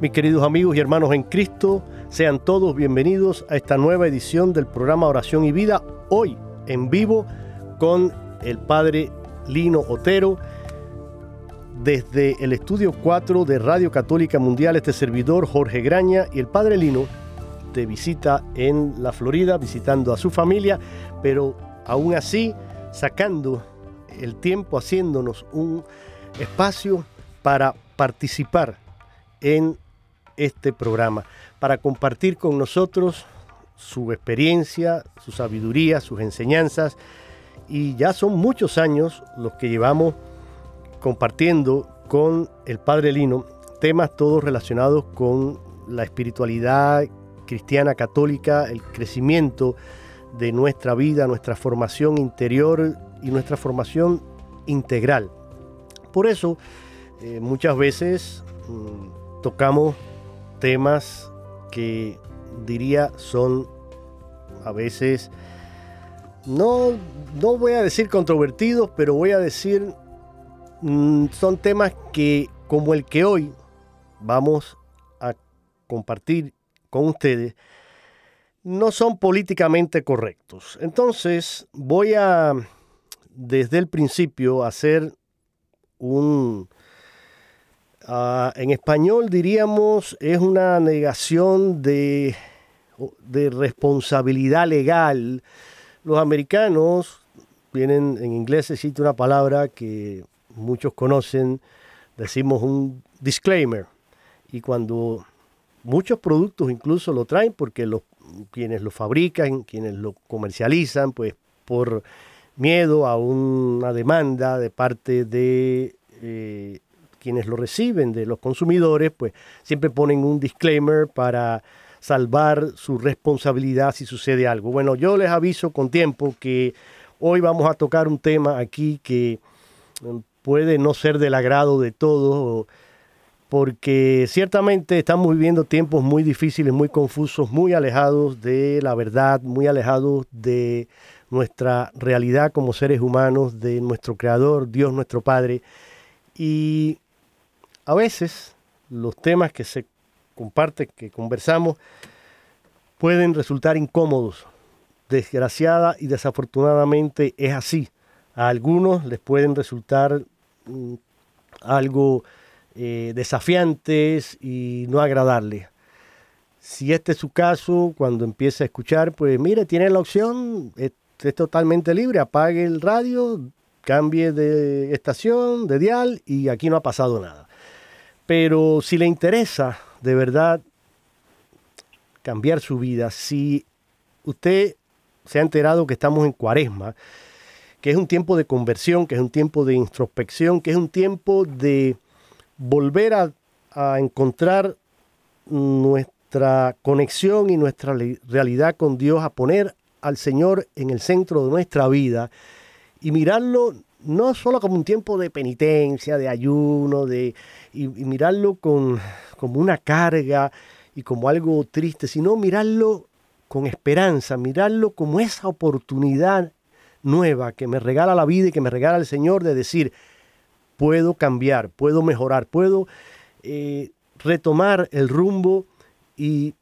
Mis queridos amigos y hermanos en Cristo, sean todos bienvenidos a esta nueva edición del programa Oración y Vida, hoy en vivo con el Padre Lino Otero. Desde el estudio 4 de Radio Católica Mundial, este servidor Jorge Graña y el Padre Lino te visita en la Florida, visitando a su familia, pero aún así sacando el tiempo, haciéndonos un espacio para participar en este programa, para compartir con nosotros su experiencia, su sabiduría, sus enseñanzas. Y ya son muchos años los que llevamos compartiendo con el Padre Lino temas todos relacionados con la espiritualidad cristiana católica, el crecimiento de nuestra vida, nuestra formación interior y nuestra formación integral. Por eso, eh, muchas veces mm, tocamos temas que diría son a veces, no, no voy a decir controvertidos, pero voy a decir, mm, son temas que como el que hoy vamos a compartir con ustedes, no son políticamente correctos. Entonces voy a, desde el principio, hacer un, Ah, en español diríamos es una negación de, responsabilidad legal. Los americanos tienen, en inglés existe una palabra que muchos conocen, decimos un disclaimer. Y cuando muchos productos incluso lo traen porque los, quienes lo fabrican, quienes lo comercializan, pues por miedo a una demanda de parte de eh, quienes lo reciben de los consumidores, pues siempre ponen un disclaimer para salvar su responsabilidad si sucede algo. Bueno, yo les aviso con tiempo que hoy vamos a tocar un tema aquí que mm, puede no ser del agrado de todos, porque ciertamente estamos viviendo tiempos muy difíciles, muy confusos, muy alejados de la verdad, muy alejados de nuestra realidad como seres humanos, de nuestro Creador, Dios nuestro Padre. Y a veces los temas que se comparten, que conversamos, pueden resultar incómodos. Desgraciada y desafortunadamente es así. A algunos les pueden resultar mm, algo eh, desafiantes y no agradables. Si este es su caso, cuando empiece a escuchar, pues mire, tiene la opción, es, es totalmente libre, apague el radio, cambie de estación, de dial y aquí no ha pasado nada. Pero si le interesa de verdad cambiar su vida, si usted se ha enterado que estamos en cuaresma, que es un tiempo de conversión, que es un tiempo de introspección, que es un tiempo de volver a, encontrar nuestra conexión y nuestra realidad con Dios, a poner al Señor en el centro de nuestra vida y mirarlo no solo como un tiempo de penitencia, de ayuno, de, y, mirarlo con, como una carga y como algo triste, sino mirarlo con esperanza, mirarlo como esa oportunidad nueva que me regala la vida y que me regala el Señor de decir, puedo cambiar, puedo mejorar, puedo eh, retomar el rumbo y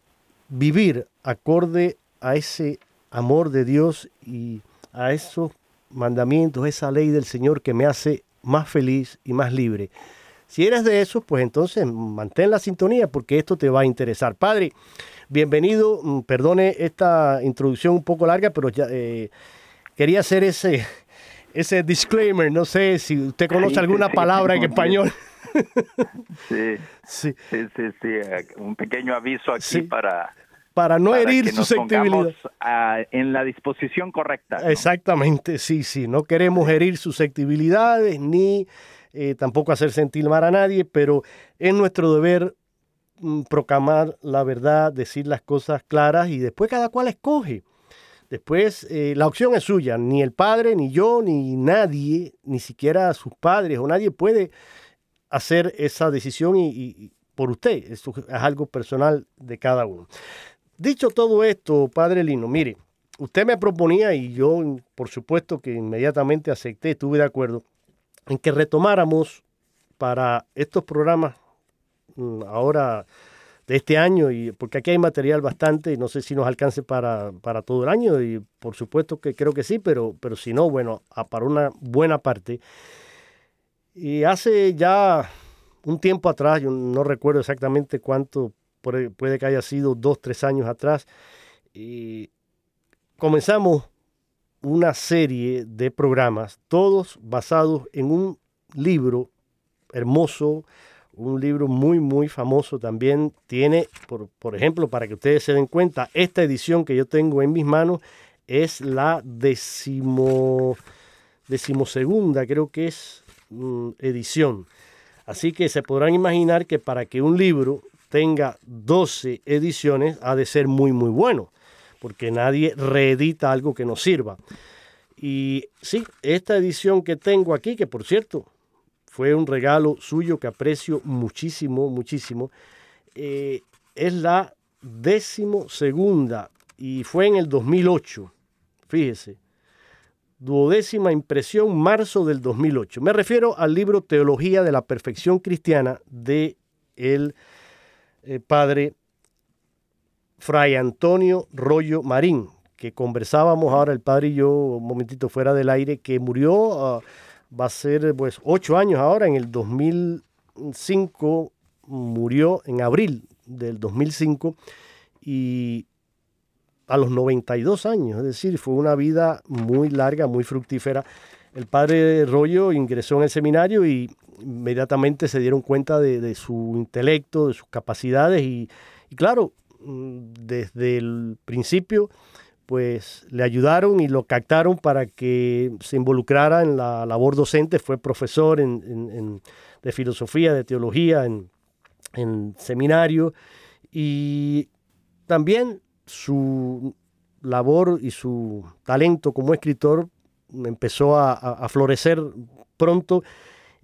vivir acorde a ese amor de Dios y a esos mandamientos, esa ley del Señor que me hace más feliz y más libre. Si eres de esos, pues entonces mantén la sintonía porque esto te va a interesar. Padre, bienvenido. Mm, perdone esta introducción un poco larga, pero ya eh, quería hacer ese, ese disclaimer. No sé si usted conoce alguna palabra en español. Sí, sí, sí, sí, un pequeño aviso aquí para para no herir susceptibilidad. en la disposición correcta. Exactamente, sí, sí. No queremos herir susceptibilidades ni eh, tampoco hacer sentir mal a nadie, pero es nuestro deber mm, proclamar la verdad, decir las cosas claras y después cada cual escoge. Después eh, la opción es suya, ni el padre, ni yo, ni nadie, ni siquiera sus padres o nadie puede hacer esa decisión y, por usted. Esto es algo personal de cada uno. Dicho todo esto, padre Lino, mire, usted me proponía y yo, por supuesto que inmediatamente acepté, estuve de acuerdo, en que retomáramos para estos programas mm, ahora de este año, y porque aquí hay material bastante, y no sé si nos alcance para, todo el año, y por supuesto que creo que sí, pero, pero si no, bueno, para una buena parte. Y hace ya un tiempo atrás, yo no recuerdo exactamente cuánto puede que haya sido dos, tres años atrás, y comenzamos una serie de programas, todos basados en un libro hermoso, un libro muy, muy famoso también. Tiene, por, por, ejemplo, para que ustedes se den cuenta, esta edición que yo tengo en mis manos es la decimo, decimosegunda, creo que es mm, edición. Así que se podrán imaginar que para que un libro tenga 12 ediciones ha de ser muy, muy bueno, porque nadie reedita algo que no sirva. Y sí, esta edición que tengo aquí, que por cierto fue un regalo suyo que aprecio muchísimo, muchísimo, eh, es la décimo segunda y fue en el 2008, fíjese, duodécima impresión, marzo del 2008. Me refiero al libro Teología de la Perfección Cristiana de el eh, padre Fray Antonio Rollo Marín, que conversábamos ahora el padre y yo un momentito fuera del aire, que murió, ah, va a ser pues ocho años ahora, en el 2005, murió en abril del 2005 y a los 92 años, es decir, fue una vida muy larga, muy fructífera. El padre Rollo ingresó en el seminario y inmediatamente se dieron cuenta de, su intelecto, de sus capacidades y, claro, mm, desde el principio pues le ayudaron y lo captaron para que se involucrara en la labor docente, fue profesor de filosofía, de teología en, seminario. Y también su labor y su talento como escritor empezó a florecer pronto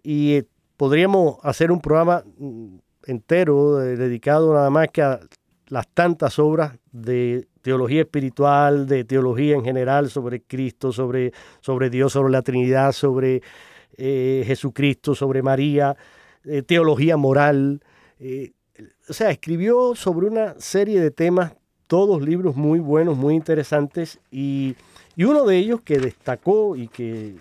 y eh, podríamos hacer un programa mm, entero eh, dedicado nada más que a las tantas obras de teología espiritual, de teología en general sobre Cristo, sobre, sobre Dios, sobre la Trinidad, sobre eh, Jesucristo, sobre María, teología moral. o sea, escribió sobre una serie de temas, todos libros muy buenos, muy interesantes, y, y uno de ellos que destacó y que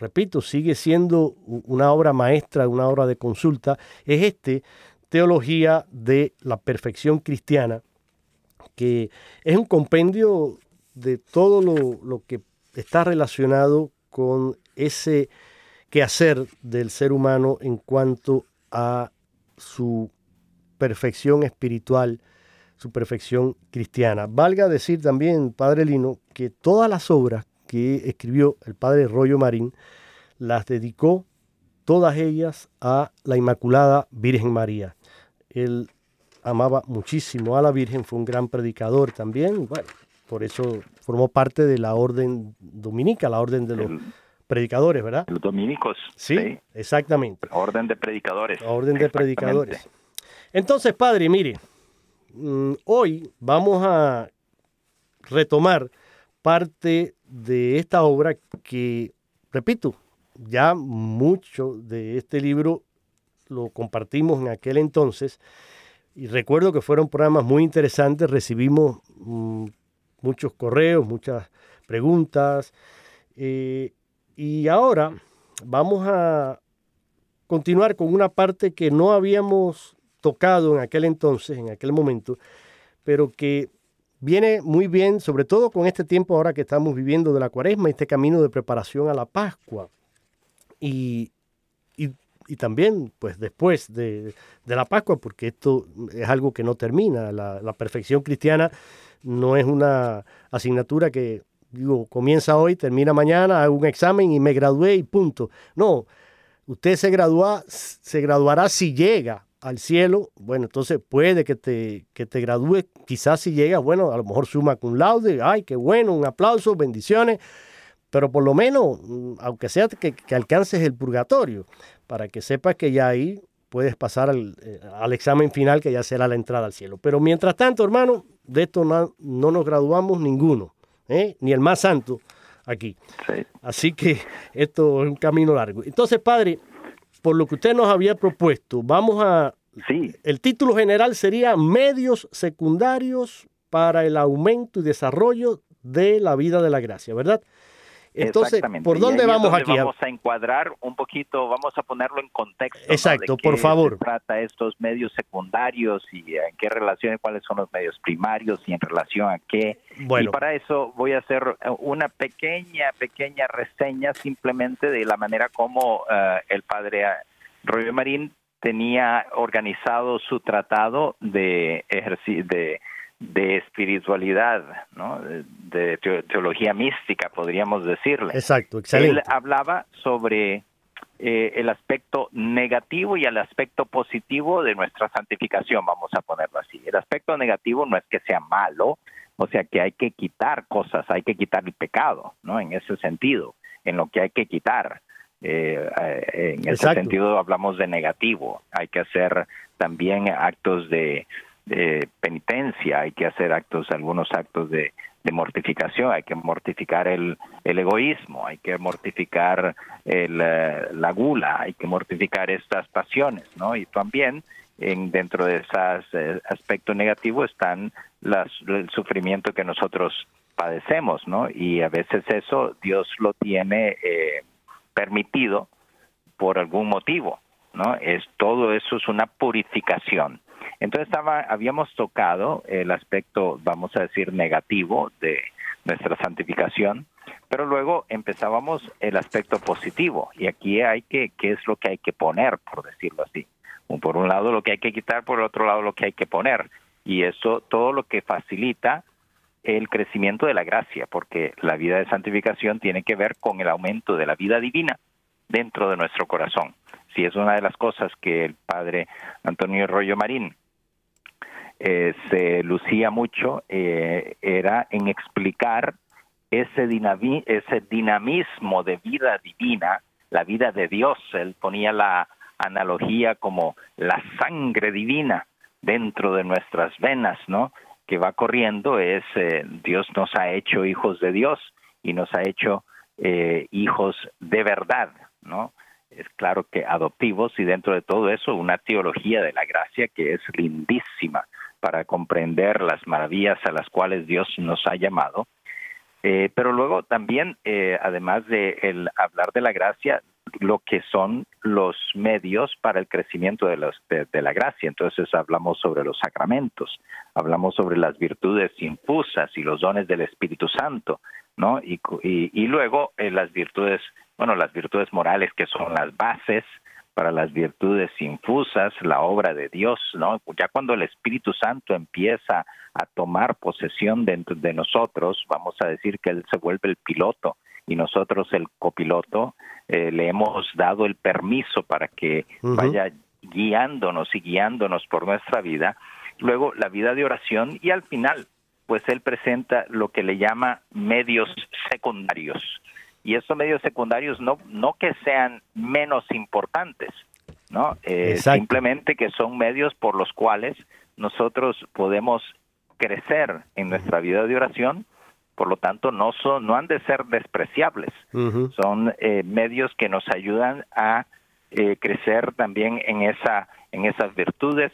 repito, sigue siendo una obra maestra, una obra de consulta, es este, Teología de la Perfección Cristiana, que es un compendio de todo lo, que está relacionado con ese quehacer del ser humano en cuanto a su perfección espiritual, su perfección cristiana. Valga decir también, Padre Lino, que todas las obras que escribió el padre Rollo Marín, las dedicó todas ellas a la Inmaculada Virgen María. Él amaba muchísimo a la Virgen, fue un gran predicador también, bueno, por eso formó parte de la orden dominica, la orden de los predicadores, ¿verdad? Los dominicos. Sí, exactamente. Orden de predicadores. Orden de predicadores. Entonces, padre, mire, mm, hoy vamos a retomar parte de esta obra que, repito, ya mucho de este libro lo compartimos en aquel entonces y recuerdo que fueron programas muy interesantes, recibimos mm, muchos correos, muchas preguntas eh, y ahora vamos a continuar con una parte que no habíamos tocado en aquel entonces, en aquel momento, pero que viene muy bien, sobre todo con este tiempo ahora que estamos viviendo de la cuaresma, este camino de preparación a la Pascua. Y, y, también, pues después de, la Pascua, porque esto es algo que no termina. La, la, perfección cristiana no es una asignatura que, digo, comienza hoy, termina mañana, hago un examen y me gradué y punto. No, usted se, gradúa, se graduará si llega al cielo, bueno, entonces puede que te, que te gradúes, quizás si llegas, bueno, a lo mejor suma con laude, ay, qué bueno, un aplauso, bendiciones, pero por lo menos, mm, aunque sea que, alcances el purgatorio, para que sepas que ya ahí puedes pasar eh, al, examen final, que ya será la entrada al cielo. Pero mientras tanto, hermano, de esto no, nos graduamos ninguno, ¿eh? ni el más santo aquí. Así que esto es un camino largo. Entonces, padre, por lo que usted nos había propuesto, vamos a... Sí. El título general sería Medios secundarios para el aumento y desarrollo de la vida de la gracia, ¿verdad? Entonces, ¿por dónde vamos aquí? Vamos a encuadrar un poquito, vamos a ponerlo en contexto. Exacto, por favor. Se trata estos medios secundarios y en qué relación, cuáles son los medios primarios y en relación a qué. Bueno. Y para eso voy a hacer una pequeña, pequeña reseña simplemente de la manera como eh, el padre Royo Marín tenía organizado su tratado de, de de espiritualidad, ¿no? de, teología mística, podríamos decirle. Exacto, excelente. Él hablaba sobre eh, el aspecto negativo y el aspecto positivo de nuestra santificación, vamos a ponerlo así. El aspecto negativo no es que sea malo, o sea que hay que quitar cosas, hay que quitar el pecado, ¿no? En ese sentido, en lo que hay que quitar. Eh, eh, en ese sentido hablamos de negativo. Hay que hacer también actos de penitencia, hay que hacer actos, algunos actos de, mortificación, hay que mortificar el, el egoísmo, hay que mortificar el, eh, la gula, hay que mortificar estas pasiones, ¿no? Y también en, dentro de esos eh, aspectos negativos están las, el sufrimiento que nosotros padecemos, ¿no? Y a veces eso Dios lo tiene eh, permitido por algún motivo, ¿no? Es todo eso es una purificación. Entonces estaba, habíamos tocado el aspecto, vamos a decir, negativo de nuestra santificación, pero luego empezábamos el aspecto positivo y aquí hay que, ¿qué es lo que hay que poner, por decirlo así? Por un lado lo que hay que quitar, por el otro lado lo que hay que poner. Y eso todo lo que facilita el crecimiento de la gracia, porque la vida de santificación tiene que ver con el aumento de la vida divina dentro de nuestro corazón. Si es una de las cosas que el padre Antonio Rollo Marín eh, se lucía mucho eh, era en explicar ese, ese dinamismo de vida divina, la vida de Dios. Él ponía la analogía como la sangre divina dentro de nuestras venas, ¿no? Que va corriendo es eh, Dios nos ha hecho hijos de Dios y nos ha hecho hijos de verdad, ¿no? Es claro que adoptivos y dentro de todo eso una teología de la gracia que es lindísima para comprender las maravillas a las cuales Dios nos ha llamado. Eh, pero luego también, eh, además de el hablar de la gracia, lo que son los medios para el crecimiento de, los, de, la gracia. Entonces hablamos sobre los sacramentos, hablamos sobre las virtudes infusas y los dones del Espíritu Santo, ¿no? Y, luego eh, las virtudes, bueno, las virtudes morales que son las bases para las virtudes infusas, la obra de Dios, ¿no? Ya cuando el Espíritu Santo empieza a tomar posesión dentro de nosotros, vamos a decir que Él se vuelve el piloto y nosotros el copiloto, eh, le hemos dado el permiso para que vaya guiándonos y guiándonos por nuestra vida. Luego la vida de oración y al final, pues Él presenta lo que le llama medios secundarios y estos medios secundarios no, no que sean menos importantes, ¿no? Eh, simplemente que son medios por los cuales nosotros podemos crecer en nuestra vida de oración, por lo tanto no son, no han de ser despreciables, son eh, medios que nos ayudan a eh, crecer también en esa, en esas virtudes.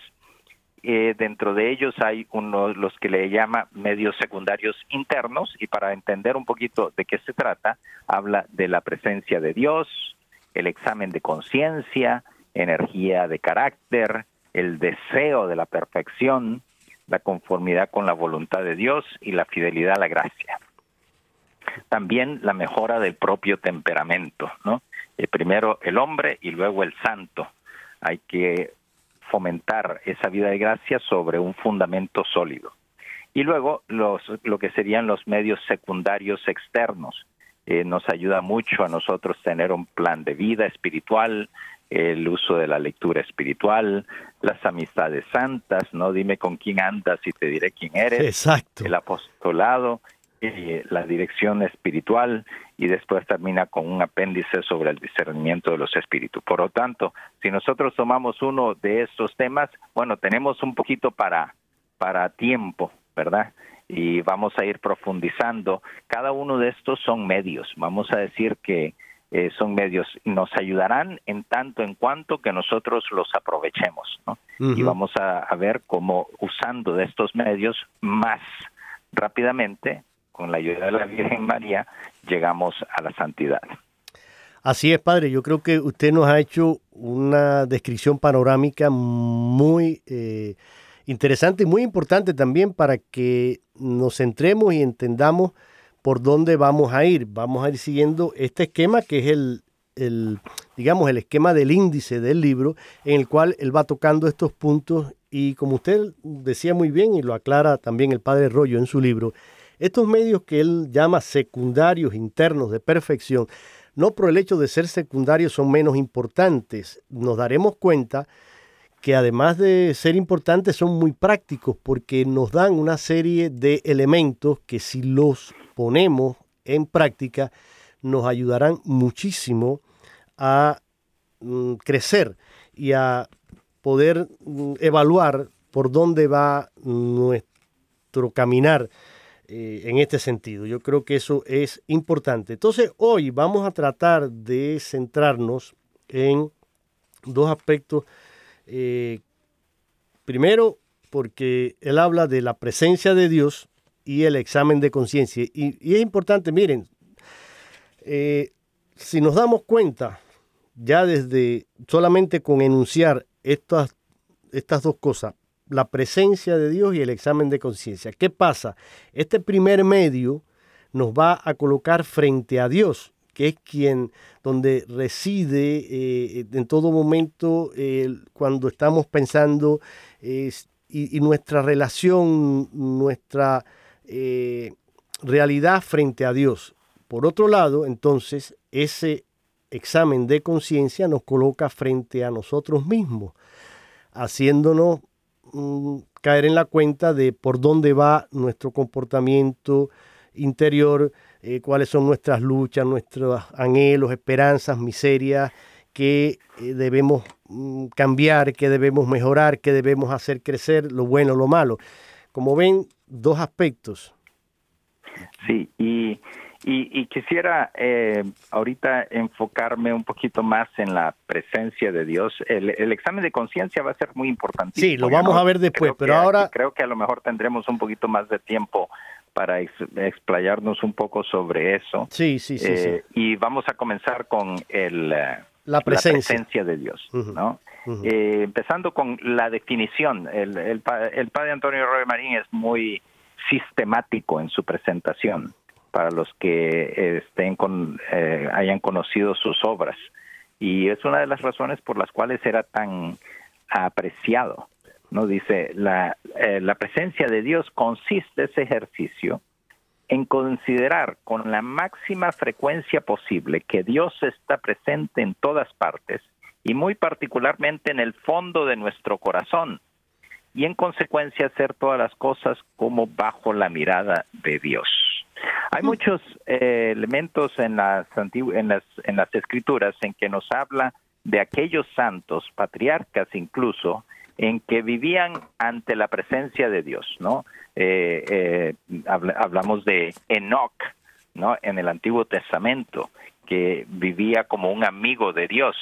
Dentro de ellos hay uno los que le llama medios secundarios internos y para entender un poquito de qué se trata, habla de la presencia de Dios, el examen de conciencia, energía de carácter, el deseo de la perfección, la conformidad con la voluntad de Dios y la fidelidad a la gracia. También la mejora del propio temperamento, ¿no? Eh, primero el hombre y luego el santo. Hay que fomentar esa vida de gracia sobre un fundamento sólido. Y luego los, lo que serían los medios secundarios externos. Eh, nos ayuda mucho a nosotros tener un plan de vida espiritual, el uso de la lectura espiritual, las amistades santas, no dime con quién andas y te diré quién eres, Exacto. el apostolado, la dirección espiritual y después termina con un apéndice sobre el discernimiento de los espíritus. Por lo tanto, si nosotros tomamos uno de estos temas, bueno, tenemos un poquito para, para tiempo, ¿verdad? Y vamos a ir profundizando. Cada uno de estos son medios. Vamos a decir que eh, son medios, nos ayudarán en tanto en cuanto que nosotros los aprovechemos, ¿no? Y vamos a, ver cómo usando de estos medios más rápidamente, con la ayuda de la Virgen María, llegamos a la santidad. Así es, padre. Yo creo que usted nos ha hecho una descripción panorámica muy eh, interesante y muy importante también para que nos centremos y entendamos por dónde vamos a ir. Vamos a ir siguiendo este esquema que es el, digamos, el esquema del índice del libro, en el cual él va tocando estos puntos y como usted decía muy bien y lo aclara también el padre Rollo en su libro, estos medios que él llama secundarios internos de perfección, no por el hecho de ser secundarios son menos importantes, nos daremos cuenta que además de ser importantes son muy prácticos porque nos dan una serie de elementos que si los ponemos en práctica nos ayudarán muchísimo a mm, crecer y a poder mm, evaluar por dónde va nuestro caminar eh, en este sentido. Yo creo que eso es importante. Entonces, hoy vamos a tratar de centrarnos en dos aspectos. Eh, primero, porque él habla de la presencia de Dios y el examen de conciencia. Y, es importante, miren, eh, si nos damos cuenta, ya desde solamente con enunciar estas, estas dos cosas, la presencia de Dios y el examen de conciencia, ¿qué pasa? Este primer medio nos va a colocar frente a Dios, que es quien, donde reside eh, en todo momento cuando estamos pensando y, y, nuestra relación, nuestra eh, realidad frente a Dios. Por otro lado, entonces, ese examen de conciencia nos coloca frente a nosotros mismos, haciéndonos mm, caer en la cuenta de por dónde va nuestro comportamiento interior, eh, cuáles son nuestras luchas, nuestros anhelos, esperanzas, miserias, que eh, debemos mm, cambiar, que debemos mejorar, que debemos hacer crecer, lo bueno, lo malo. Como ven, dos aspectos. Sí, y, y, quisiera eh, ahorita enfocarme un poquito más en la presencia de Dios. El, examen de conciencia va a ser muy importante. Sí, lo vamos a ver después, pero ahora... Creo que a lo mejor tendremos un poquito más de tiempo para explayarnos un poco sobre eso. Sí, sí, sí. Eh, y vamos a comenzar con el, eh, la, presencia. de Dios, ¿no? Eh, empezando con la definición, el, el, el padre Antonio Roy Marín es muy sistemático en su presentación para los que estén con, eh, hayan conocido sus obras. Y es una de las razones por las cuales era tan apreciado. ¿no? Dice, la, eh, la presencia de Dios consiste ese ejercicio en considerar con la máxima frecuencia posible que Dios está presente en todas partes y muy particularmente en el fondo de nuestro corazón, y en consecuencia hacer todas las cosas como bajo la mirada de Dios. Hay muchos eh, elementos en las, en, las, en las escrituras en que nos habla de aquellos santos, patriarcas incluso, en que vivían ante la presencia de Dios, ¿no? Eh, eh, hablamos de Enoch, ¿no? En el Antiguo Testamento, que vivía como un amigo de Dios.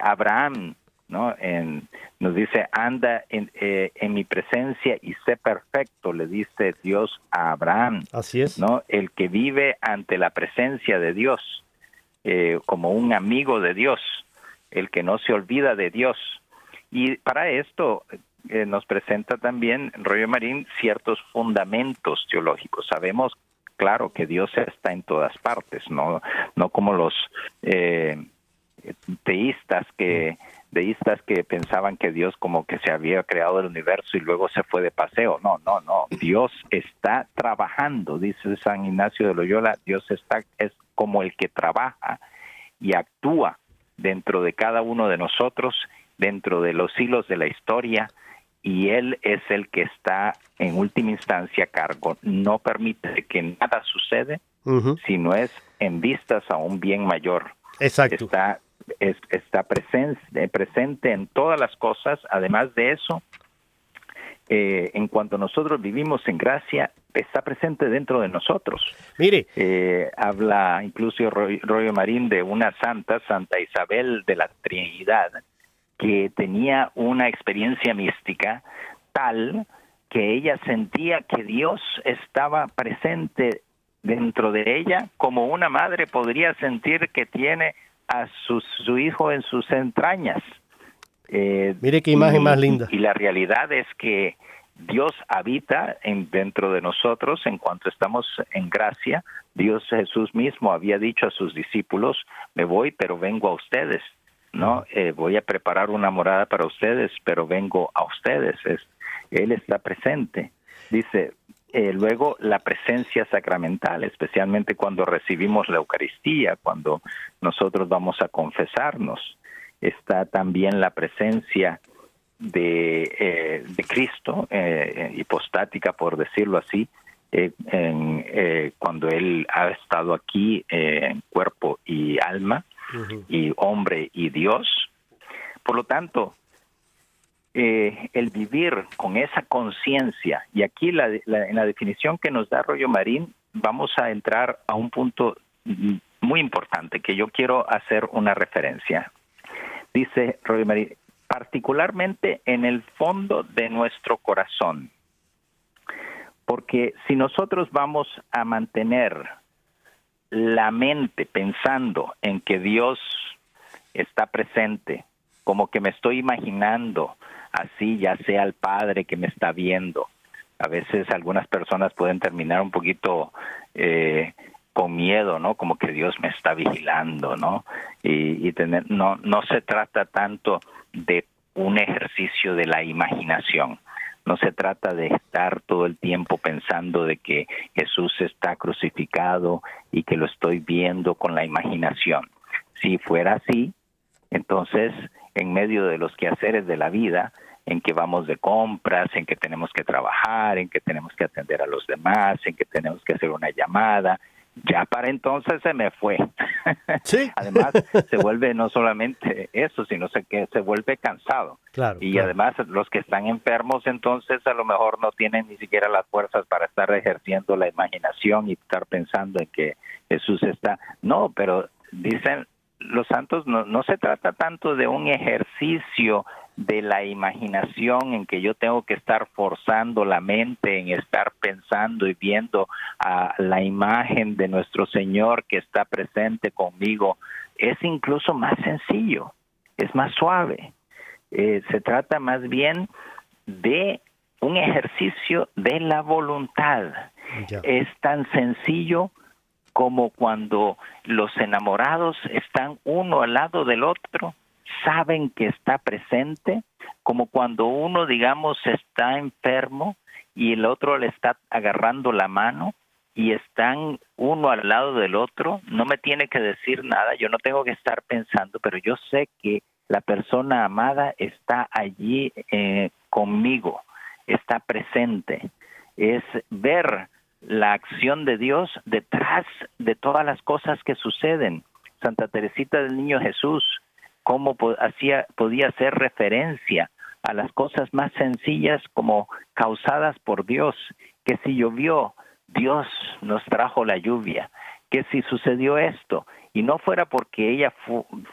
Abraham, ¿no? En, nos dice, anda en, eh, en, mi presencia y sé perfecto, le dice Dios a Abraham. Así es. ¿no? El que vive ante la presencia de Dios, eh, como un amigo de Dios, el que no se olvida de Dios. Y para esto eh, nos presenta también Rollo Marín ciertos fundamentos teológicos. Sabemos, claro, que Dios está en todas partes, no, no como los teístas que deístas que pensaban que Dios como que se había creado el universo y luego se fue de paseo. No, no, no. Dios está trabajando, dice San Ignacio de Loyola, Dios está es como el que trabaja y actúa dentro de cada uno de nosotros, dentro de los hilos de la historia y él es el que está en última instancia a cargo. No permite que nada sucede, si no es en vistas a un bien mayor. Exacto. Está está presente, presente en todas las cosas. Además de eso, eh, en cuanto nosotros vivimos en gracia, está presente dentro de nosotros. Mire. Eh, habla incluso Rollo Marín de una santa, Santa Isabel de la Trinidad, que tenía una experiencia mística tal que ella sentía que Dios estaba presente dentro de ella, como una madre podría sentir que tiene a su, su hijo en sus entrañas. Eh, Mire qué imagen más linda. Y, la realidad es que Dios habita en, dentro de nosotros en cuanto estamos en gracia. Dios Jesús mismo había dicho a sus discípulos, me voy, pero vengo a ustedes. ¿no? Eh, voy a preparar una morada para ustedes, pero vengo a ustedes. Es, él está presente. Dice, eh, luego la presencia sacramental, especialmente cuando recibimos la Eucaristía, cuando nosotros vamos a confesarnos, está también la presencia de, eh, de Cristo, eh, hipostática por decirlo así, en, cuando Él ha estado aquí en cuerpo y alma, y hombre y Dios. Por lo tanto, eh, el vivir con esa conciencia, y aquí la, en la definición que nos da Rollo Marín, vamos a entrar a un punto muy importante que yo quiero hacer una referencia. Dice Rollo Marín, particularmente en el fondo de nuestro corazón, porque si nosotros vamos a mantener la mente pensando en que Dios está presente, como que me estoy imaginando así ya sea el padre que me está viendo. A veces algunas personas pueden terminar un poquito eh, con miedo, ¿no? Como que Dios me está vigilando, ¿no? Y, tener, no, no se trata tanto de un ejercicio de la imaginación. No se trata de estar todo el tiempo pensando de que Jesús está crucificado y que lo estoy viendo con la imaginación. Si fuera así, entonces en medio de los quehaceres de la vida, en que vamos de compras, en que tenemos que trabajar, en que tenemos que atender a los demás, en que tenemos que hacer una llamada. Ya para entonces se me fue. Sí. además, se vuelve no solamente eso, sino que se vuelve cansado. Claro, y además, los que están enfermos, entonces a lo mejor no tienen ni siquiera las fuerzas para estar ejerciendo la imaginación y estar pensando en que Jesús está. No, pero dicen los santos no, no se trata tanto de un ejercicio de la imaginación en que yo tengo que estar forzando la mente en estar pensando y viendo a la imagen de nuestro Señor que está presente conmigo, es incluso más sencillo, es más suave. Eh, se trata más bien de un ejercicio de la voluntad. Es tan sencillo como cuando los enamorados están uno al lado del otro, saben que está presente, como cuando uno, digamos, está enfermo y el otro le está agarrando la mano y están uno al lado del otro, no me tiene que decir nada, yo no tengo que estar pensando, pero yo sé que la persona amada está allí eh, conmigo, está presente. Es ver la acción de Dios detrás de todas las cosas que suceden. Santa Teresita del Niño Jesús, cómo hacía, podía hacer referencia a las cosas más sencillas como causadas por Dios, que si llovió, Dios nos trajo la lluvia, que si sucedió esto, y no fuera porque ella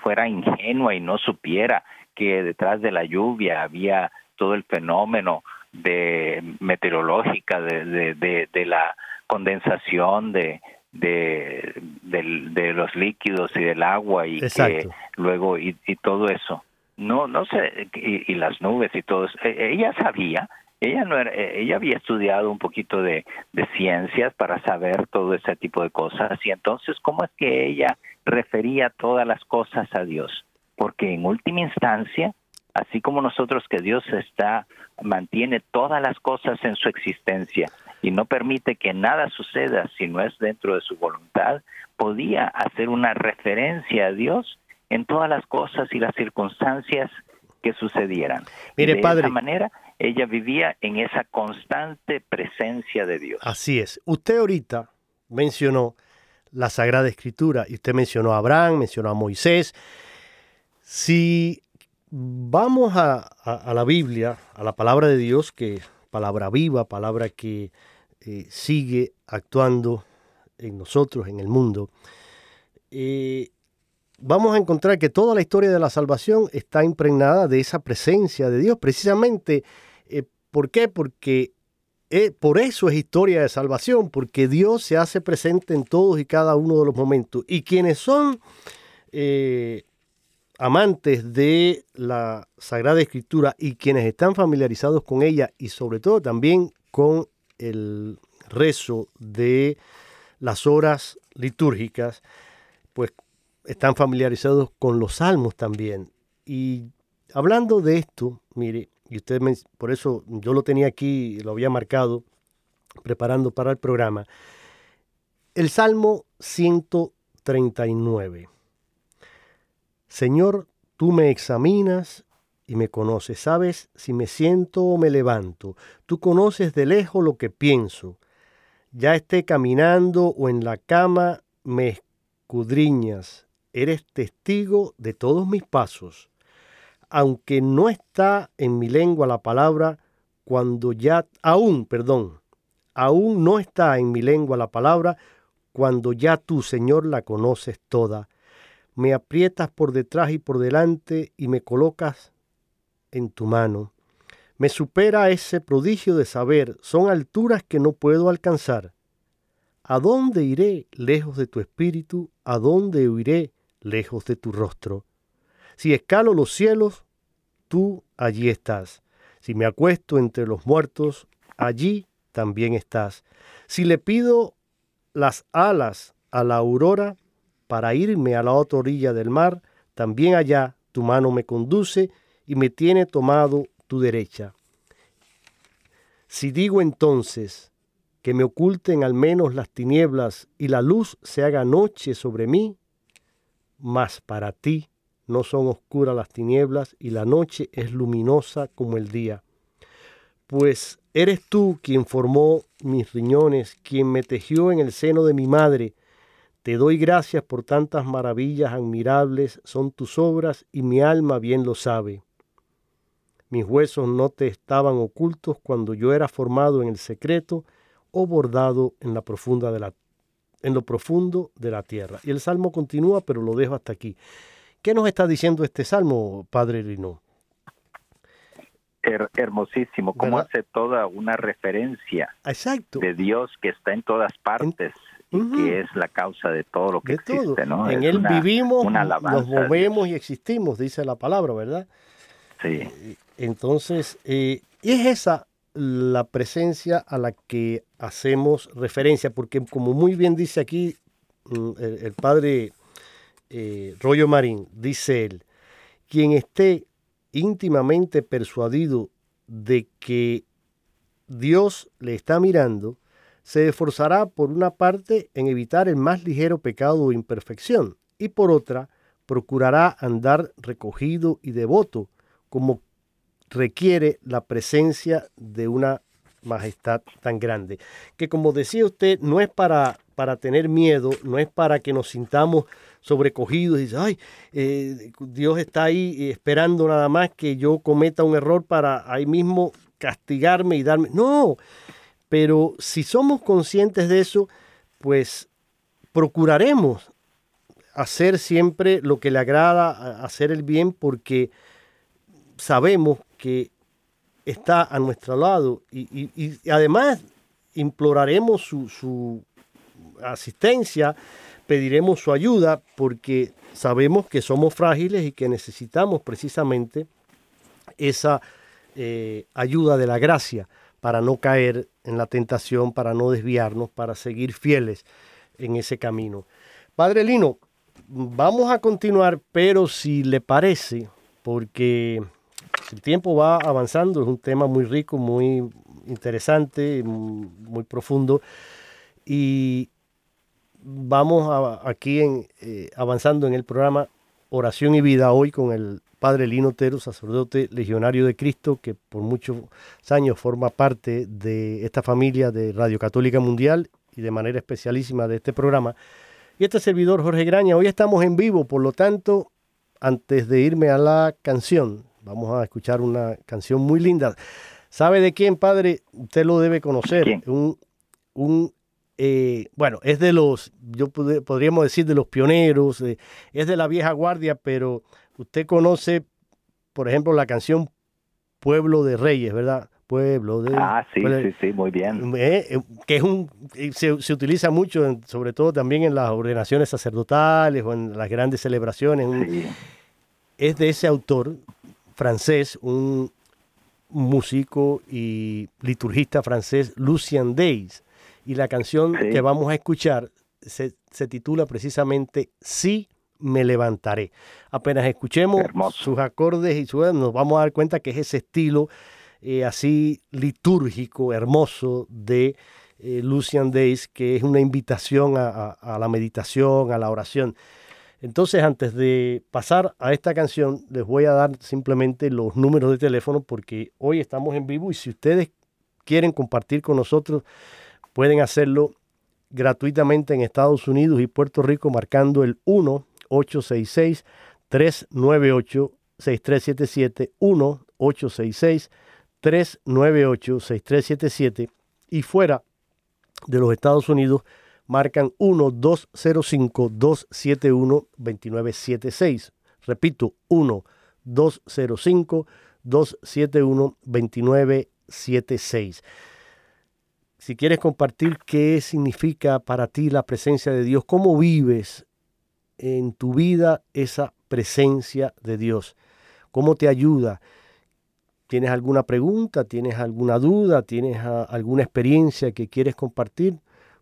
fuera ingenua y no supiera que detrás de la lluvia había todo el fenómeno de meteorológica de, de, de, la condensación de, de, de, los líquidos y del agua y que luego y, y, todo eso. No no sé y, y, las nubes y todo eso. E, ella sabía ella no era, e, ella había estudiado un poquito de, de ciencias para saber todo ese tipo de cosas. Y entonces cómo es que ella refería todas las cosas a Dios porque en última instancia así como nosotros que Dios está mantiene todas las cosas en su existencia y no permite que nada suceda si no es dentro de su voluntad, podía hacer una referencia a Dios en todas las cosas y las circunstancias que sucedieran. Mire, de padre, esa manera ella vivía en esa constante presencia de Dios. Así es. Usted ahorita mencionó la Sagrada Escritura y usted mencionó a Abraham, mencionó a Moisés. Si vamos a, la Biblia, a la palabra de Dios, que palabra viva, palabra que eh, sigue actuando en nosotros, en el mundo, eh, vamos a encontrar que toda la historia de la salvación está impregnada de esa presencia de Dios. Precisamente, eh, ¿por qué? Porque por eso es historia de salvación, porque Dios se hace presente en todos y cada uno de los momentos. Y quienes son amantes de la Sagrada Escritura y quienes están familiarizados con ella y sobre todo también con el rezo de las horas litúrgicas, pues están familiarizados con los salmos también. Y hablando de esto, mire, y usted me, por eso yo lo tenía aquí, lo había marcado, preparando para el programa, el Salmo 139. Señor, tú me examinas y me conoces, sabes si me siento o me levanto, tú conoces de lejos lo que pienso, ya esté caminando o en la cama, me escudriñas, eres testigo de todos mis pasos. Aunque no está en mi lengua la palabra, cuando ya, aún, perdón, aún no está en mi lengua la palabra, cuando ya tú, Señor, la conoces toda me aprietas por detrás y por delante y me colocas en tu mano. Me supera ese prodigio de saber, son alturas que no puedo alcanzar. ¿A dónde iré lejos de tu espíritu? ¿A dónde huiré lejos de tu rostro? Si escalo los cielos, tú allí estás. Si me acuesto entre los muertos, allí también estás. Si le pido las alas a la aurora, para irme a la otra orilla del mar, también allá tu mano me conduce y me tiene tomado tu derecha. Si digo entonces que me oculten al menos las tinieblas y la luz se haga noche sobre mí, mas para ti no son oscuras las tinieblas y la noche es luminosa como el día. Pues eres tú quien formó mis riñones, quien me tejió en el seno de mi madre, te doy gracias por tantas maravillas admirables son tus obras y mi alma bien lo sabe. Mis huesos no te estaban ocultos cuando yo era formado en el secreto o bordado en la profunda de la en lo profundo de la tierra. Y el salmo continúa, pero lo dejo hasta aquí. ¿Qué nos está diciendo este salmo, Padre Rino? hermosísimo, cómo hace toda una referencia Exacto. de Dios que está en todas partes que es la causa de todo lo que existe, ¿no? En Él vivimos, nos movemos y existimos, dice la palabra, ¿verdad? Sí. Entonces, eh, es esa la presencia a la que hacemos referencia, porque como muy bien dice aquí mm, el, padre eh, Rollo Marín, dice él, quien esté íntimamente persuadido de que Dios le está mirando, se esforzará por una parte en evitar el más ligero pecado o imperfección y por otra procurará andar recogido y devoto como requiere la presencia de una majestad tan grande. Que como decía usted, no es para, para tener miedo, no es para que nos sintamos sobrecogidos y ay, eh, Dios está ahí esperando nada más que yo cometa un error para ahí mismo castigarme y darme. No, pero si somos conscientes de eso, pues procuraremos hacer siempre lo que le agrada, hacer el bien, porque sabemos que está a nuestro lado y, además imploraremos su, su, asistencia, pediremos su ayuda, porque sabemos que somos frágiles y que necesitamos precisamente esa eh, ayuda de la gracia para no caer en la tentación, para no desviarnos, para seguir fieles en ese camino. Padre Lino, vamos a continuar, pero si le parece, porque el tiempo va avanzando, es un tema muy rico, muy interesante, muy profundo, y vamos aquí en, eh, avanzando en el programa Oración y Vida hoy con el Padre Lino Otero, sacerdote legionario de Cristo, que por muchos años forma parte de esta familia de Radio Católica Mundial y de manera especialísima de este programa. Y este servidor Jorge Graña, hoy estamos en vivo, por lo tanto, antes de irme a la canción, vamos a escuchar una canción muy linda. ¿Sabe de quién, padre? Usted lo debe conocer. Un, un eh, bueno, es de los, yo podríamos decir de los pioneros, eh, es de la vieja guardia, pero usted conoce, por ejemplo, la canción Pueblo de Reyes, ¿verdad? pueblo de... Ah, sí, sí, sí, muy bien. Eh, eh, que es un, se, se utiliza mucho, sobre todo también en las ordenaciones sacerdotales o en las grandes celebraciones. Es de ese autor francés, un músico y liturgista francés, Lucien Days. Y la canción que vamos a escuchar se, se titula precisamente Sí me levantaré. Apenas escuchemos sus acordes y su, nos vamos a dar cuenta que es ese estilo eh, así litúrgico, hermoso de eh, Lucian Days, que es una invitación a, la meditación, a la oración. Entonces, antes de pasar a esta canción, les voy a dar simplemente los números de teléfono porque hoy estamos en vivo y si ustedes quieren compartir con nosotros, pueden hacerlo gratuitamente en Estados Unidos y Puerto Rico marcando el 1-866-398-6377, 1-866 398-6377 y fuera de los Estados Unidos marcan 1-205-271-2976. Repito, 1-205-271-2976. Si quieres compartir qué significa para ti la presencia de Dios, cómo vives en tu vida esa presencia de Dios, cómo te ayuda, ¿Tienes alguna pregunta? ¿Tienes alguna duda? ¿Tienes ah, alguna experiencia que quieres compartir?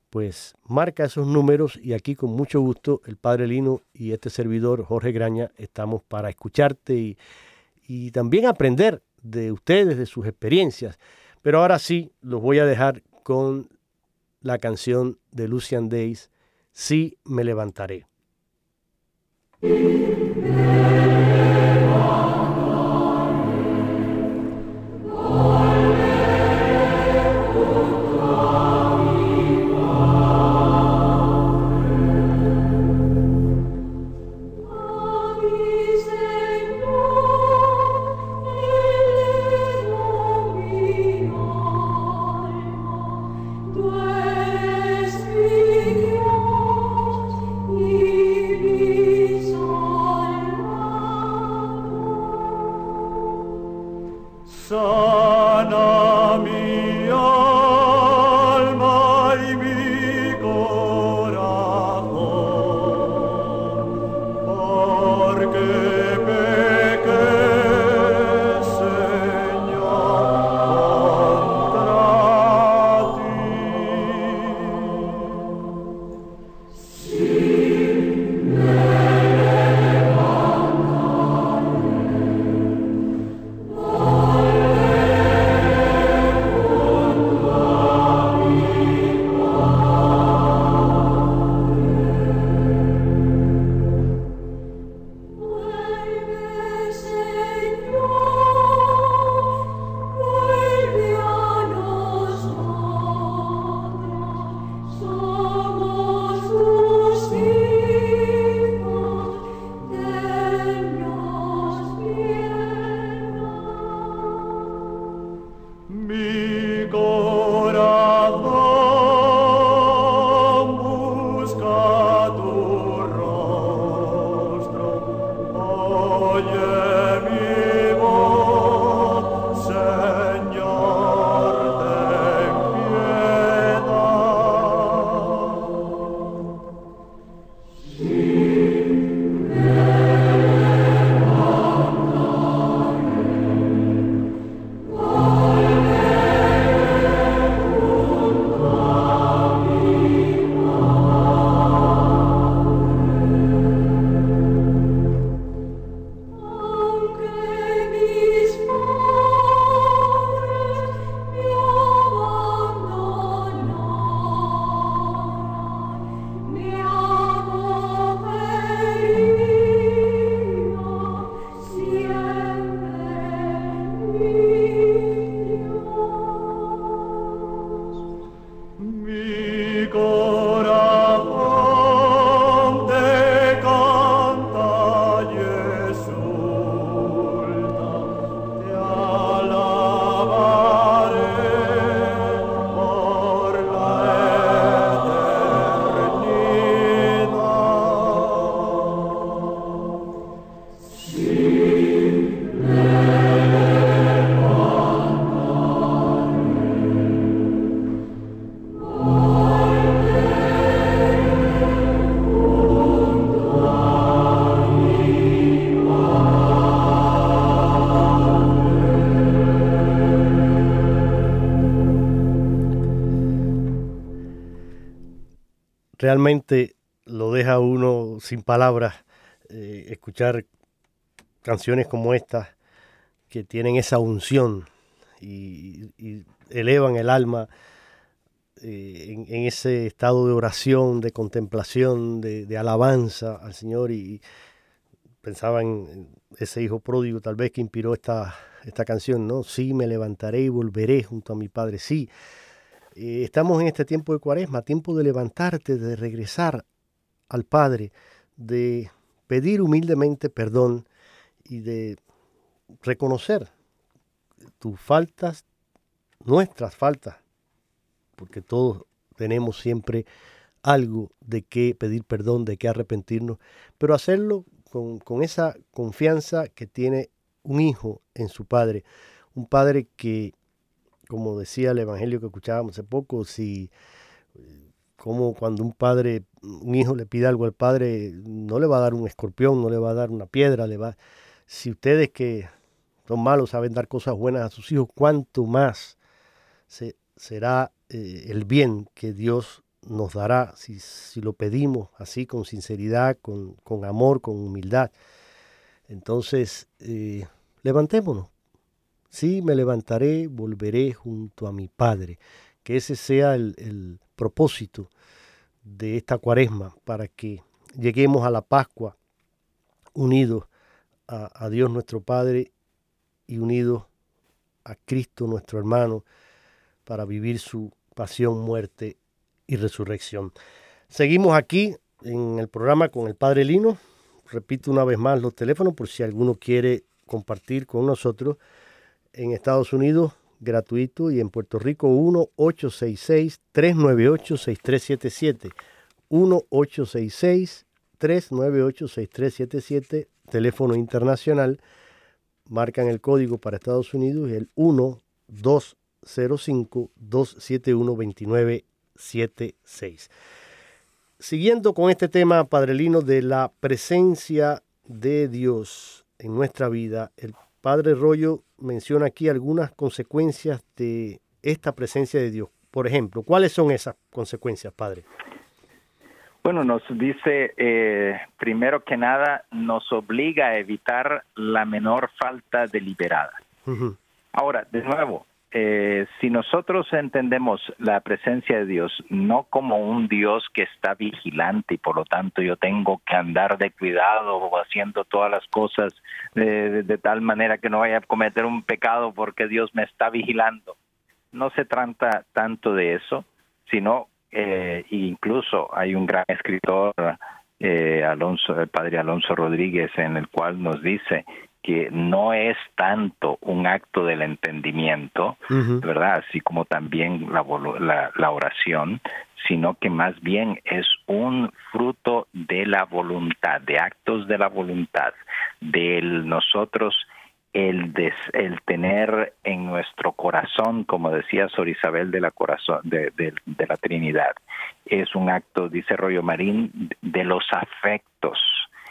Pues marca esos números y aquí con mucho gusto el Padre Lino y este servidor Jorge Graña estamos para escucharte y, y también aprender de ustedes, de sus experiencias. Pero ahora sí, los voy a dejar con la canción de Lucian Days, Sí me levantaré. Thank you. Realmente lo deja uno sin palabras eh, escuchar canciones como estas que tienen esa unción y, elevan el alma eh, en, ese estado de oración, de contemplación, de, alabanza al Señor y, pensaba en ese hijo pródigo tal vez que inspiró esta, esta canción, ¿no? Sí, me levantaré y volveré junto a mi Padre, sí. Eh, estamos en este tiempo de cuaresma, tiempo de levantarte, de regresar al Padre, de pedir humildemente perdón y de reconocer tus faltas, nuestras faltas, porque todos tenemos siempre algo de qué pedir perdón, de qué arrepentirnos, pero hacerlo con, con esa confianza que tiene un hijo en su padre, un padre que como decía el evangelio que escuchábamos hace poco, si como cuando un padre, un hijo le pide algo al padre, no le va a dar un escorpión, no le va a dar una piedra, le va si ustedes que son malos saben dar cosas buenas a sus hijos, cuánto más será eh, el bien que Dios nos dará si, si, lo pedimos así con sinceridad, con, con amor, con humildad. Entonces, eh, levantémonos, Sí, me levantaré, volveré junto a mi Padre. Que ese sea el, propósito de esta cuaresma, para que lleguemos a la Pascua unidos a, Dios nuestro Padre y unidos a Cristo nuestro hermano, para vivir su pasión, muerte y resurrección. Seguimos aquí en el programa con el Padre Lino. Repito una vez más los teléfonos por si alguno quiere compartir con nosotros en Estados Unidos gratuito y en Puerto Rico 1-866-398-6377. 1-866-398-6377, teléfono internacional. Marcan el código para Estados Unidos el 1-205-271-2976. Siguiendo con este tema, Padrelino, de la presencia de Dios en nuestra vida, el Padre Rollo menciona aquí algunas consecuencias de esta presencia de Dios. Por ejemplo, ¿cuáles son esas consecuencias, Padre? Bueno, nos dice, eh, primero que nada, nos obliga a evitar la menor falta deliberada. Ahora, de nuevo, eh, si nosotros entendemos la presencia de Dios no como un Dios que está vigilante y por lo tanto yo tengo que andar de cuidado o haciendo todas las cosas de, tal manera que no vaya a cometer un pecado porque Dios me está vigilando, no se trata tanto de eso, sino eh, incluso hay un gran escritor, eh, Alonso, el padre Alonso Rodríguez, en el cual nos dice que no es tanto un acto del entendimiento, ¿verdad? Así como también la, la, la, oración, sino que más bien es un fruto de la voluntad, de actos de la voluntad, de nosotros el, el tener en nuestro corazón, como decía Sor Isabel de la, corazón, de, de, la Trinidad, es un acto, dice Rollo Marín, de los afectos,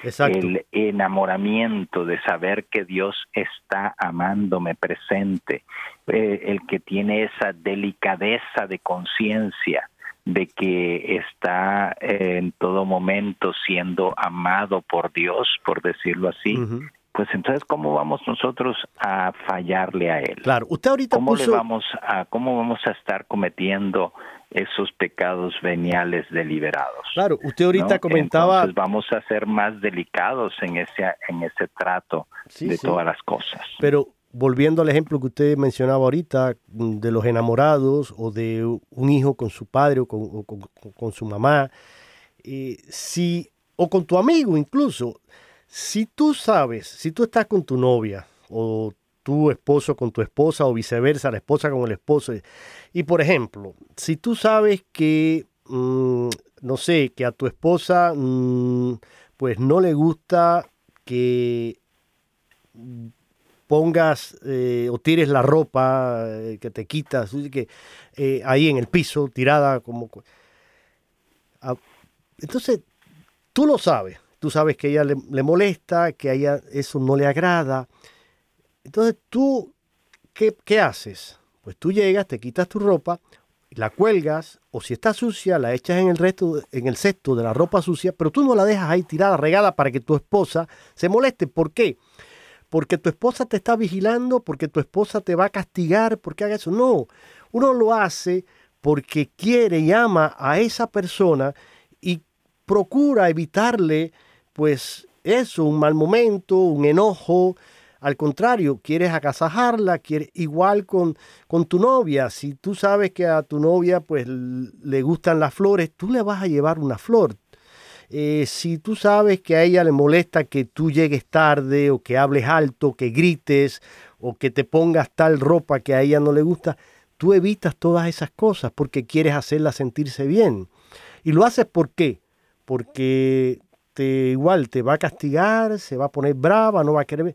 el enamoramiento de saber que Dios está amándome presente, eh, el que tiene esa delicadeza de conciencia de que está eh, en todo momento siendo amado por Dios, por decirlo así, pues entonces cómo vamos nosotros a fallarle a él. Claro, usted ahorita ¿Cómo le vamos a cómo vamos a estar cometiendo esos pecados veniales deliberados? Claro, usted ahorita comentaba entonces vamos a ser más delicados en ese en ese trato de todas las cosas. Pero volviendo al ejemplo que usted mencionaba ahorita mm, de los enamorados o de un hijo con su padre o con, su mamá, eh, si o con tu amigo incluso, si tú sabes, si tú estás con tu novia o tu esposo con tu esposa o viceversa, la esposa con el esposo, y por ejemplo, si tú sabes que, mm, no sé, que a tu esposa mm, pues no le gusta que pongas eh, o tires la ropa eh, que te quitas, que eh, ahí en el piso, tirada como... Entonces, tú lo sabes, tú sabes que ella le, molesta, que a ella eso no le agrada. Entonces tú, ¿qué, ¿qué, haces? Pues tú llegas, te quitas tu ropa, la cuelgas, o si está sucia, la echas en el resto, en el cesto de la ropa sucia, pero tú no la dejas ahí tirada, regada para que tu esposa se moleste. ¿Por qué? Porque tu esposa te está vigilando, porque tu esposa te va a castigar, porque haga eso. No, uno lo hace porque quiere y ama a esa persona y procura evitarle pues eso, un mal momento, un enojo. Al contrario, quieres agasajarla, quieres, igual con, con tu novia. Si tú sabes que a tu novia pues le gustan las flores, tú le vas a llevar una flor. Eh, si tú sabes que a ella le molesta que tú llegues tarde o que hables alto, que grites o que te pongas tal ropa que a ella no le gusta, tú evitas todas esas cosas porque quieres hacerla sentirse bien. Y lo haces ¿por qué? Porque te, igual te va a castigar, se va a poner brava, no va a querer...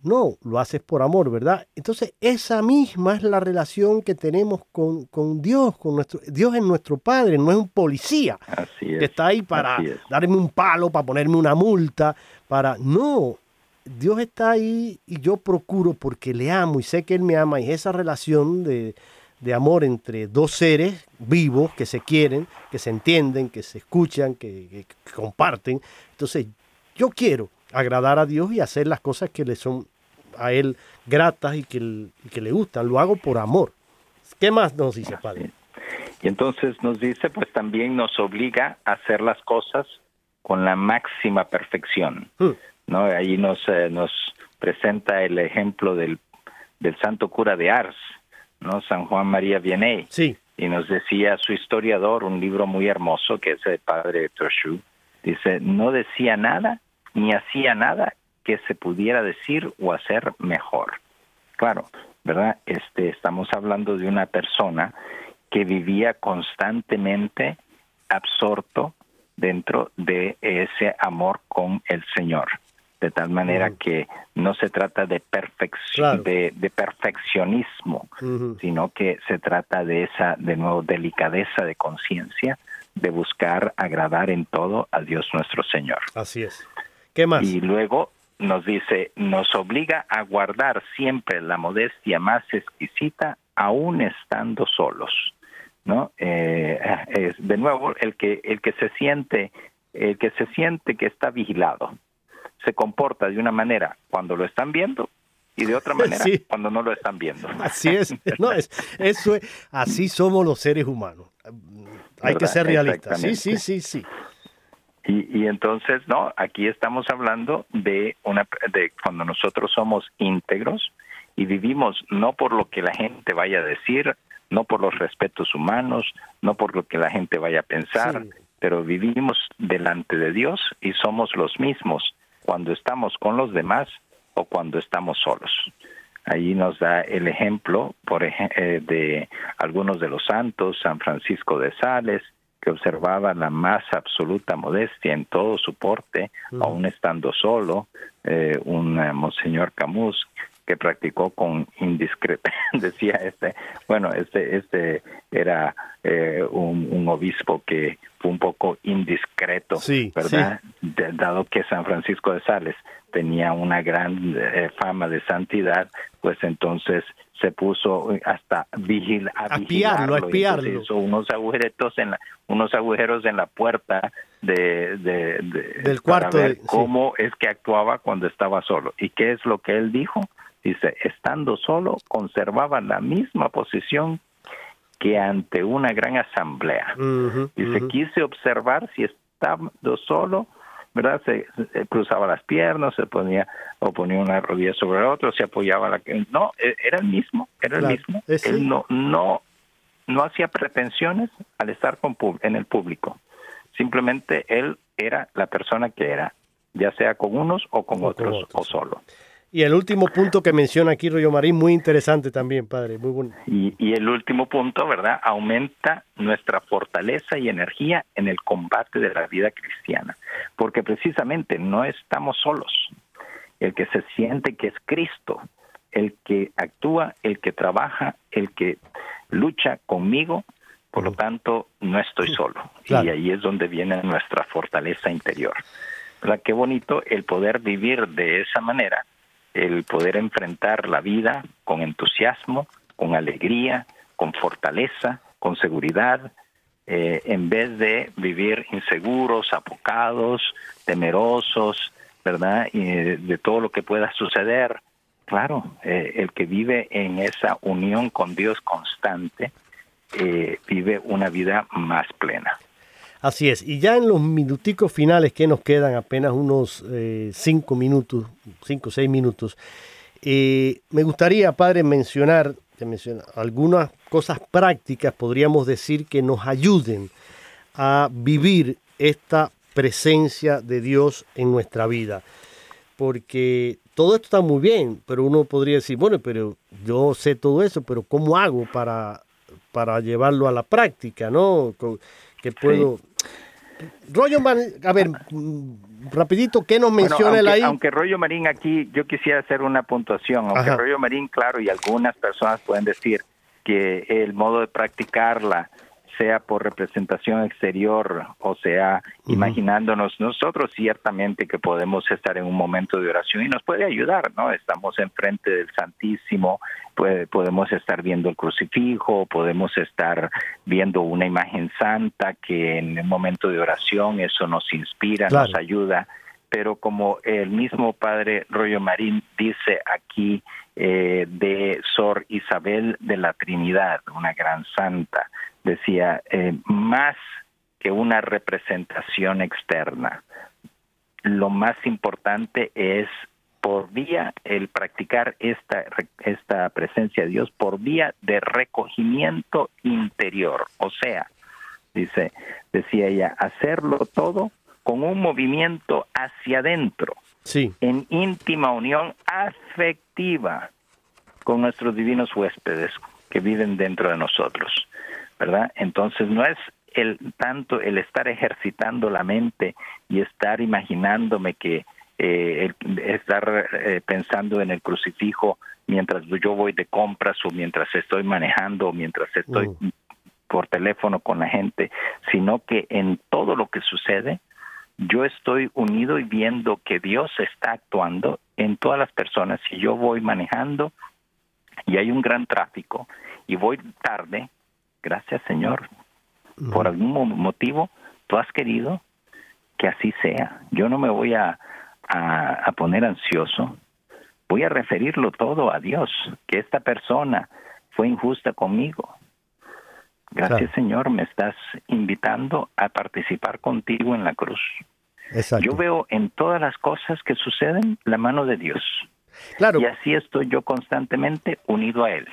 No, lo haces por amor, ¿verdad? Entonces, esa misma es la relación que tenemos con, con Dios, con nuestro Dios es nuestro Padre, no es un policía que está ahí para darme un palo, para ponerme una multa, para no, Dios está ahí y yo procuro porque le amo y sé que Él me ama y esa relación de, de amor entre dos seres vivos que se quieren, que se entienden, que se escuchan, que, comparten. Entonces, yo quiero agradar a Dios y hacer las cosas que le son a Él gratas y que, que le gustan. Lo hago por amor. ¿Qué más nos dice, Padre? Y entonces nos dice, pues también nos obliga a hacer las cosas con la máxima perfección. Hmm. ¿no? Ahí nos, eh, nos presenta el ejemplo del, del santo cura de Ars, ¿no? San Juan María Vianney. Sí. Y nos decía su historiador, un libro muy hermoso que es el padre Trochu, dice, no decía nada ni hacía nada que se pudiera decir o hacer mejor. Claro, ¿verdad? Este, estamos hablando de una persona que vivía constantemente absorto dentro de ese amor con el Señor de tal manera que no se trata de, de, perfeccionismo, sino que se trata de esa, de nuevo, delicadeza de conciencia, de buscar agradar en todo a Dios nuestro Señor. Así es. ¿Qué más? Y luego nos dice, nos obliga a guardar siempre la modestia más exquisita, aún estando solos. ¿no? Eh, es, de nuevo, el que, el que se siente, el que se siente que está vigilado, se comporta de una manera cuando lo están viendo y de otra manera cuando no lo están viendo. Así es, no, es eso es, así somos los seres humanos. Hay que ser realistas. Sí, sí, sí, sí. Y, y, entonces, no, aquí estamos hablando de una de cuando nosotros somos íntegros y vivimos no por lo que la gente vaya a decir, no por los respetos humanos, no por lo que la gente vaya a pensar, pero vivimos delante de Dios y somos los mismos cuando estamos con los demás o cuando estamos solos. Ahí nos da el ejemplo, por eh, de algunos de los santos, San Francisco de Sales, que observaba la más absoluta modestia en todo su porte, aún estando solo, eh, un eh, Monseñor Camus, que practicó con indiscreta, decía este, bueno, este, este era eh, un, obispo que fue un poco indiscreto, ¿verdad? dado que San Francisco de Sales tenía una gran eh, fama de santidad, pues entonces se puso hasta vigil a, vigilarlo, espiarlo. Hizo unos agujeros en la, unos agujeros en la puerta de, del cuarto para ver cómo es que actuaba cuando estaba solo y qué es lo que él dijo Dice, estando solo, conservaba la misma posición que ante una gran asamblea. Dice, quise observar si estando solo, ¿verdad? Se, cruzaba las piernas, se ponía o ponía una rodilla sobre la otra, se apoyaba la no, e, era el mismo, era el mismo. Él no no no hacía pretensiones al estar con, en el público. Simplemente él era la persona que era, ya sea con unos o con, otros, o solo. Y el último punto que menciona aquí Rollo Marín, muy interesante también, padre, muy bueno. Y, y, el último punto, ¿verdad? Aumenta nuestra fortaleza y energía en el combate de la vida cristiana, porque precisamente no estamos solos. El que se siente que es Cristo, el que actúa, el que trabaja, el que lucha conmigo, por lo tanto, no estoy solo. Y ahí es donde viene nuestra fortaleza interior. ¿Verdad? Qué bonito el poder vivir de esa manera el poder enfrentar la vida con entusiasmo, con alegría, con fortaleza, con seguridad, eh, en vez de vivir inseguros, apocados, temerosos, ¿verdad? De todo lo que pueda suceder. Claro, eh, el que vive en esa unión con Dios constante eh, vive una vida más plena. Así es, y ya en los minuticos finales que nos quedan, apenas unos eh, cinco minutos, cinco o seis minutos, eh, me gustaría, padre, mencionar, mencionar algunas cosas prácticas, podríamos decir, que nos ayuden a vivir esta presencia de Dios en nuestra vida. Porque todo esto está muy bien, pero uno podría decir, bueno, pero yo sé todo eso, pero ¿cómo hago para, para llevarlo a la práctica? ¿no? Que puedo... Rollo Marín, a ver, rapidito, ¿qué nos menciona él ahí? Aunque Rollo Marín aquí, yo quisiera hacer una puntuación, aunque Rollo Marín, claro, y algunas personas pueden decir que el modo de practicarla sea por representación exterior o sea imaginándonos nosotros ciertamente que podemos estar en un momento de oración y nos puede ayudar, ¿no? Estamos enfrente del Santísimo, podemos estar viendo el crucifijo, podemos estar viendo una imagen santa que en el momento de oración eso nos inspira, nos ayuda. Pero como el mismo padre Rollo Marín dice aquí eh, de Sor Isabel de la Trinidad, una gran santa, decía, eh, más que una representación externa, lo más importante es por vía el practicar esta esta presencia de Dios por vía de recogimiento interior, o sea, dice decía ella, hacerlo todo con un movimiento hacia adentro, sí. en íntima unión afectiva con nuestros divinos huéspedes que viven dentro de nosotros. ¿Verdad? Entonces no es el tanto el estar ejercitando la mente y estar imaginándome que eh, estar eh, pensando en el crucifijo mientras yo voy de compras o mientras estoy manejando o mientras estoy mm. por teléfono con la gente, sino que en todo lo que sucede yo estoy unido y viendo que Dios está actuando en todas las personas. Si yo voy manejando y hay un gran tráfico y voy tarde, gracias Señor, por algún motivo tú has querido que así sea. Yo no me voy a, a, poner ansioso, voy a referirlo todo a Dios, que esta persona fue injusta conmigo. Gracias Señor, me estás invitando a participar contigo en la cruz. Yo veo en todas las cosas que suceden la mano de Dios. Claro. Y así estoy yo constantemente unido a Él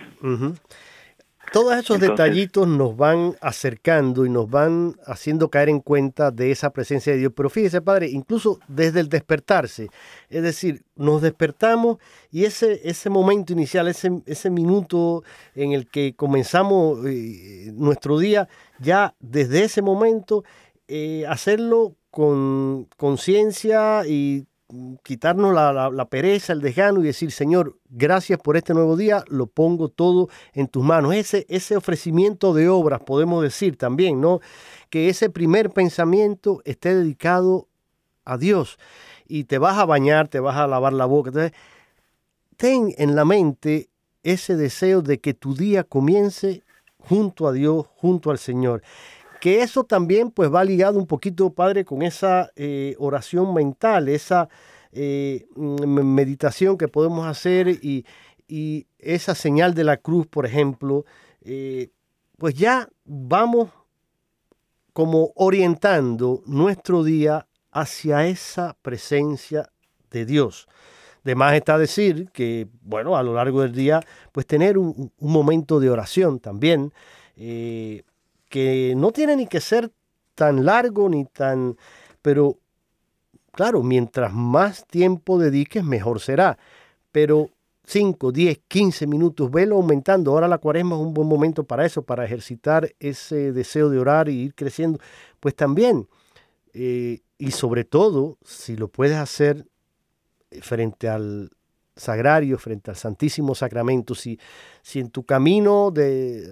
Todos esos detallitos nos van acercando y nos van haciendo caer en cuenta de esa presencia de Dios. Pero fíjese, Padre, incluso desde el despertarse, es decir, nos despertamos y ese, ese momento inicial, ese, ese minuto en el que comenzamos eh, nuestro día, ya desde ese momento, eh, hacerlo con conciencia y quitarnos la, pereza, el desgano y decir, Señor, gracias por este nuevo día, lo pongo todo en tus manos. Ese, ese ofrecimiento de obras, podemos decir también, ¿no? Que ese primer pensamiento esté dedicado a Dios y te vas a bañar, te vas a lavar la boca. ten en la mente ese deseo de que tu día comience junto a Dios, junto al Señor que eso también pues va ligado un poquito, Padre, con esa eh, oración mental, esa eh, meditación que podemos hacer y, esa señal de la cruz, por ejemplo, eh, pues ya vamos como orientando nuestro día hacia esa presencia de Dios. De más está decir que, bueno, a lo largo del día, pues tener un, momento de oración también que no tiene ni que ser tan largo ni tan... Pero, claro, mientras más tiempo dediques, mejor será. Pero 5, 10, 15 minutos, velo aumentando. Ahora la cuaresma es un buen momento para eso, para ejercitar ese deseo de orar y ir creciendo. Pues también, eh, y sobre todo, si lo puedes hacer frente al sagrario, frente al Santísimo Sacramento, si, si en tu camino de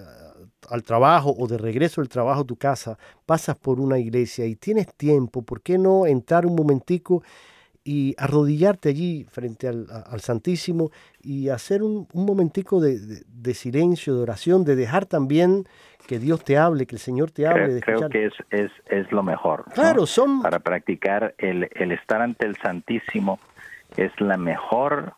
al trabajo o de regreso del trabajo a tu casa, pasas por una iglesia y tienes tiempo, ¿por qué no entrar un momentico y arrodillarte allí frente al, Santísimo y hacer un, momentico de, silencio, de oración, de dejar también que Dios te hable, que el Señor te hable. Creo, que es, es, es, lo mejor. Claro, son... Para practicar el, el estar ante el Santísimo es la mejor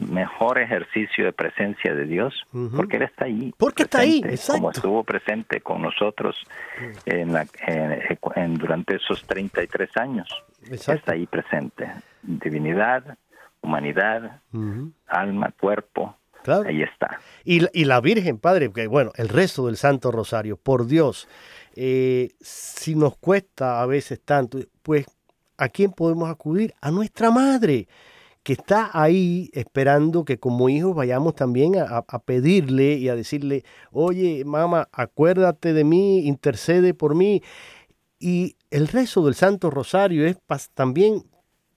mejor ejercicio de presencia de Dios, porque Él está ahí. Porque está ahí, Como estuvo presente con nosotros en la, en, durante esos 33 años. Está ahí presente. Divinidad, humanidad, alma, cuerpo. Ahí está. Y, y, la Virgen, Padre, que bueno, el resto del Santo Rosario, por Dios, eh, si nos cuesta a veces tanto, pues ¿a quién podemos acudir? A nuestra Madre que está ahí esperando que como hijos vayamos también a, pedirle y a decirle, oye, mamá, acuérdate de mí, intercede por mí. Y el rezo del Santo Rosario es también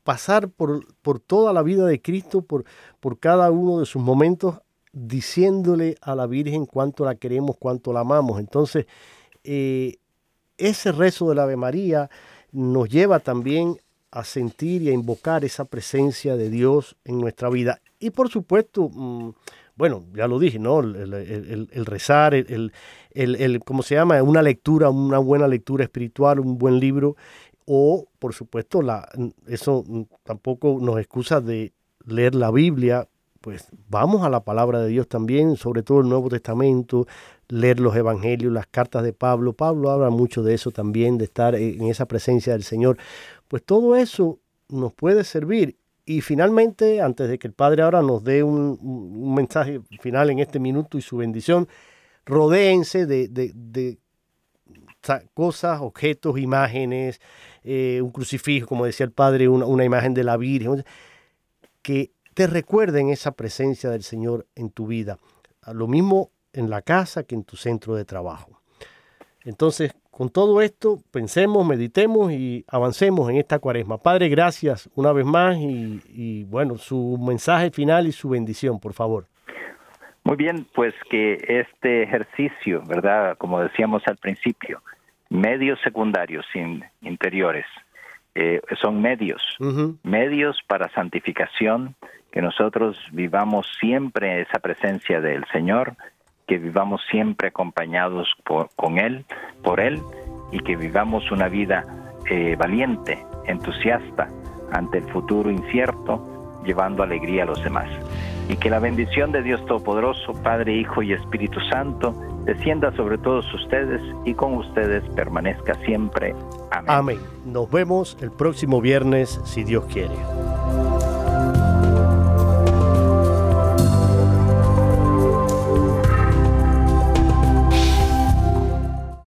pasar por, por, toda la vida de Cristo, por, por cada uno de sus momentos, diciéndole a la Virgen cuánto la queremos, cuánto la amamos. Entonces, eh, ese rezo de la Ave María nos lleva también a sentir y a invocar esa presencia de Dios en nuestra vida. Y por supuesto, mm, bueno, ya lo dije, ¿no? El, rezar, el, el, ¿cómo se llama? Una lectura, una buena lectura espiritual, un buen libro. O, por supuesto, la, eso tampoco nos excusa de leer la Biblia, pues vamos a la palabra de Dios también, sobre todo el Nuevo Testamento, leer los Evangelios, las cartas de Pablo. Pablo habla mucho de eso también, de estar en esa presencia del Señor. Pues todo eso nos puede servir. Y finalmente, antes de que el Padre ahora nos dé un, mensaje final en este minuto y su bendición, rodéense de, cosas, objetos, imágenes, eh, un crucifijo, como decía el Padre, una, una imagen de la Virgen, que te recuerden esa presencia del Señor en tu vida. Lo mismo en la casa que en tu centro de trabajo. Entonces, con todo esto, pensemos, meditemos y avancemos en esta cuaresma. Padre, gracias una vez más y, bueno, su mensaje final y su bendición, por favor. Muy bien, pues que este ejercicio, ¿verdad? Como decíamos al principio, medios secundarios sin interiores, eh, son medios, medios para santificación, que nosotros vivamos siempre esa presencia del Señor, que vivamos siempre acompañados por, con Él, por Él, y que vivamos una vida eh, valiente, entusiasta ante el futuro incierto, llevando alegría a los demás. Y que la bendición de Dios Todopoderoso, Padre, Hijo y Espíritu Santo, descienda sobre todos ustedes y con ustedes permanezca siempre. Amén. Amén. Nos vemos el próximo viernes, si Dios quiere.